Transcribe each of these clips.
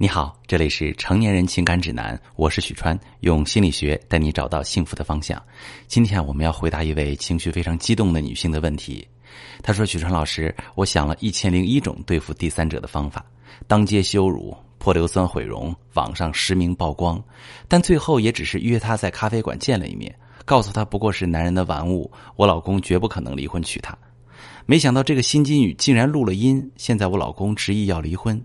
你好，这里是成年人情感指南，我是许川，用心理学带你找到幸福的方向。今天我们要回答一位情绪非常激动的女性的问题。她说：“许川老师，我想了一千零一种对付第三者的方法，当街羞辱、泼硫酸毁容、网上实名曝光，但最后也只是约她在咖啡馆见了一面，告诉她不过是男人的玩物，我老公绝不可能离婚娶她。没想到这个心机女竟然录了音，现在我老公执意要离婚。”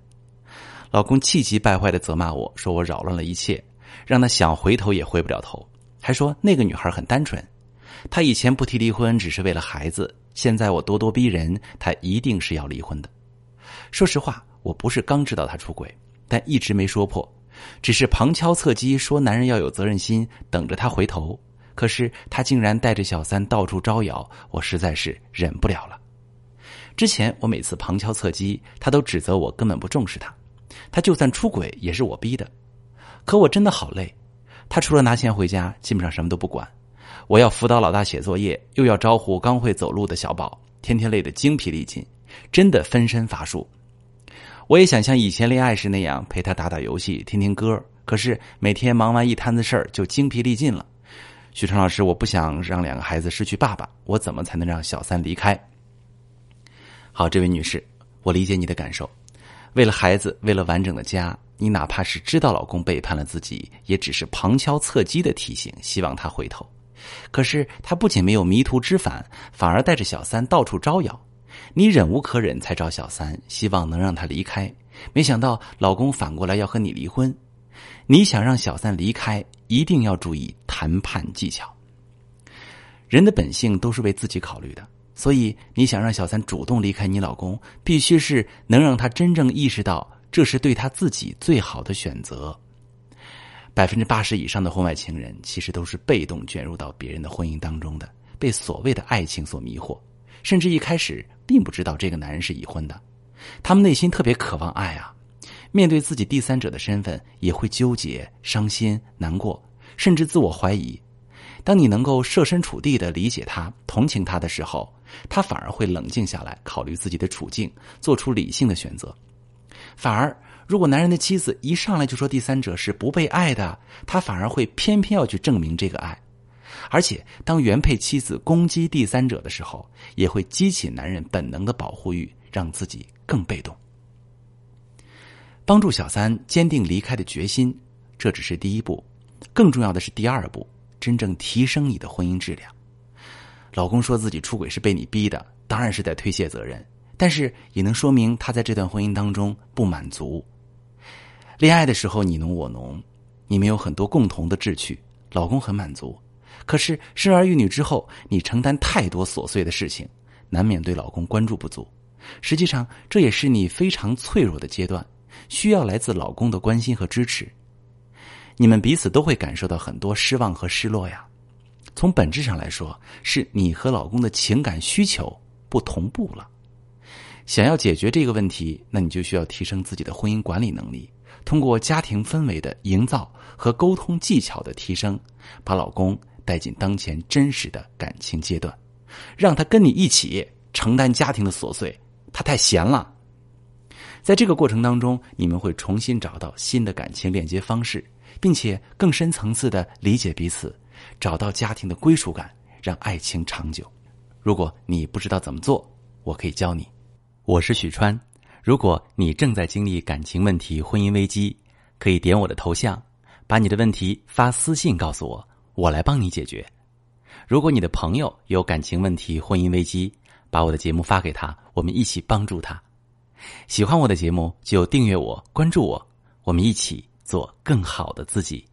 老公气急败坏的责骂我说：“我扰乱了一切，让他想回头也回不了头。”还说那个女孩很单纯，他以前不提离婚只是为了孩子，现在我咄咄逼人，他一定是要离婚的。说实话，我不是刚知道他出轨，但一直没说破，只是旁敲侧击说男人要有责任心，等着他回头。可是他竟然带着小三到处招摇，我实在是忍不了了。之前我每次旁敲侧击，他都指责我根本不重视他。他就算出轨也是我逼的，可我真的好累。他除了拿钱回家，基本上什么都不管。我要辅导老大写作业，又要招呼刚会走路的小宝，天天累得精疲力尽，真的分身乏术。我也想像以前恋爱时那样陪他打打游戏、听听歌，可是每天忙完一摊子事儿就精疲力尽了。许昌老师，我不想让两个孩子失去爸爸，我怎么才能让小三离开？好，这位女士，我理解你的感受。为了孩子，为了完整的家，你哪怕是知道老公背叛了自己，也只是旁敲侧击的提醒，希望他回头。可是他不仅没有迷途知返，反而带着小三到处招摇。你忍无可忍才找小三，希望能让他离开。没想到老公反过来要和你离婚。你想让小三离开，一定要注意谈判技巧。人的本性都是为自己考虑的。所以，你想让小三主动离开你老公，必须是能让他真正意识到这是对他自己最好的选择。百分之八十以上的婚外情人，其实都是被动卷入到别人的婚姻当中的，被所谓的爱情所迷惑，甚至一开始并不知道这个男人是已婚的。他们内心特别渴望爱啊，面对自己第三者的身份，也会纠结、伤心、难过，甚至自我怀疑。当你能够设身处地的理解他、同情他的时候，他反而会冷静下来，考虑自己的处境，做出理性的选择。反而，如果男人的妻子一上来就说第三者是不被爱的，他反而会偏偏要去证明这个爱。而且，当原配妻子攻击第三者的时候，也会激起男人本能的保护欲，让自己更被动。帮助小三坚定离开的决心，这只是第一步，更重要的是第二步，真正提升你的婚姻质量。老公说自己出轨是被你逼的，当然是在推卸责任，但是也能说明他在这段婚姻当中不满足。恋爱的时候你侬我侬，你们有很多共同的志趣，老公很满足。可是生儿育女之后，你承担太多琐碎的事情，难免对老公关注不足。实际上，这也是你非常脆弱的阶段，需要来自老公的关心和支持。你们彼此都会感受到很多失望和失落呀。从本质上来说，是你和老公的情感需求不同步了。想要解决这个问题，那你就需要提升自己的婚姻管理能力，通过家庭氛围的营造和沟通技巧的提升，把老公带进当前真实的感情阶段，让他跟你一起承担家庭的琐碎。他太闲了，在这个过程当中，你们会重新找到新的感情链接方式，并且更深层次的理解彼此。找到家庭的归属感，让爱情长久。如果你不知道怎么做，我可以教你。我是许川。如果你正在经历感情问题、婚姻危机，可以点我的头像，把你的问题发私信告诉我，我来帮你解决。如果你的朋友有感情问题、婚姻危机，把我的节目发给他，我们一起帮助他。喜欢我的节目就订阅我、关注我，我们一起做更好的自己。